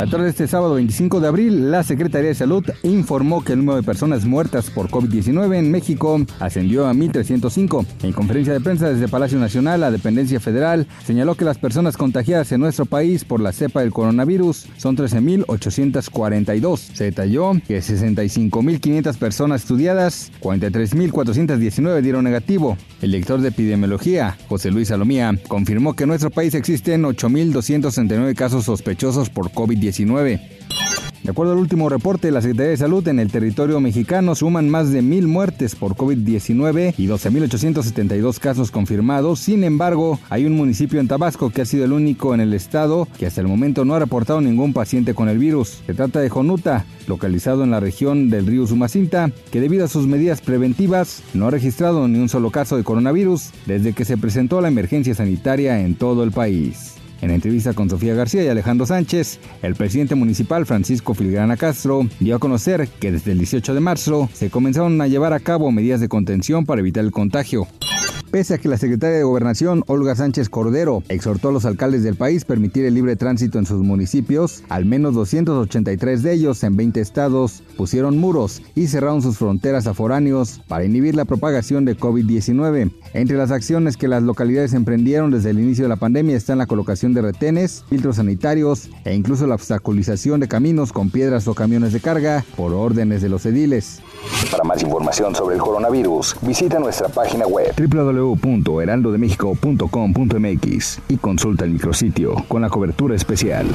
A través de este sábado 25 de abril, la Secretaría de Salud informó que el número de personas muertas por COVID-19 en México ascendió a 1.305. En conferencia de prensa desde Palacio Nacional, la dependencia federal señaló que las personas contagiadas en nuestro país por la cepa del coronavirus son 13.842. Se detalló que 65.500 personas estudiadas, 43.419 dieron negativo. El director de epidemiología, José Luis Salomía, confirmó que en nuestro país existen 8.269 casos sospechosos por COVID-19 de acuerdo al último reporte de la Secretaría de Salud, en el territorio mexicano suman más de mil muertes por COVID-19 y 12.872 casos confirmados. Sin embargo, hay un municipio en Tabasco que ha sido el único en el estado que hasta el momento no ha reportado ningún paciente con el virus. Se trata de Jonuta, localizado en la región del río Sumacinta, que debido a sus medidas preventivas no ha registrado ni un solo caso de coronavirus desde que se presentó la emergencia sanitaria en todo el país. En entrevista con Sofía García y Alejandro Sánchez, el presidente municipal Francisco Filgrana Castro dio a conocer que desde el 18 de marzo se comenzaron a llevar a cabo medidas de contención para evitar el contagio pese a que la secretaria de Gobernación, Olga Sánchez Cordero, exhortó a los alcaldes del país permitir el libre tránsito en sus municipios, al menos 283 de ellos en 20 estados pusieron muros y cerraron sus fronteras a foráneos para inhibir la propagación de COVID-19. Entre las acciones que las localidades emprendieron desde el inicio de la pandemia están la colocación de retenes, filtros sanitarios e incluso la obstaculización de caminos con piedras o camiones de carga por órdenes de los ediles. Para más información sobre el coronavirus, visita nuestra página web www.heraldodemexico.com.mx y consulta el micrositio con la cobertura especial.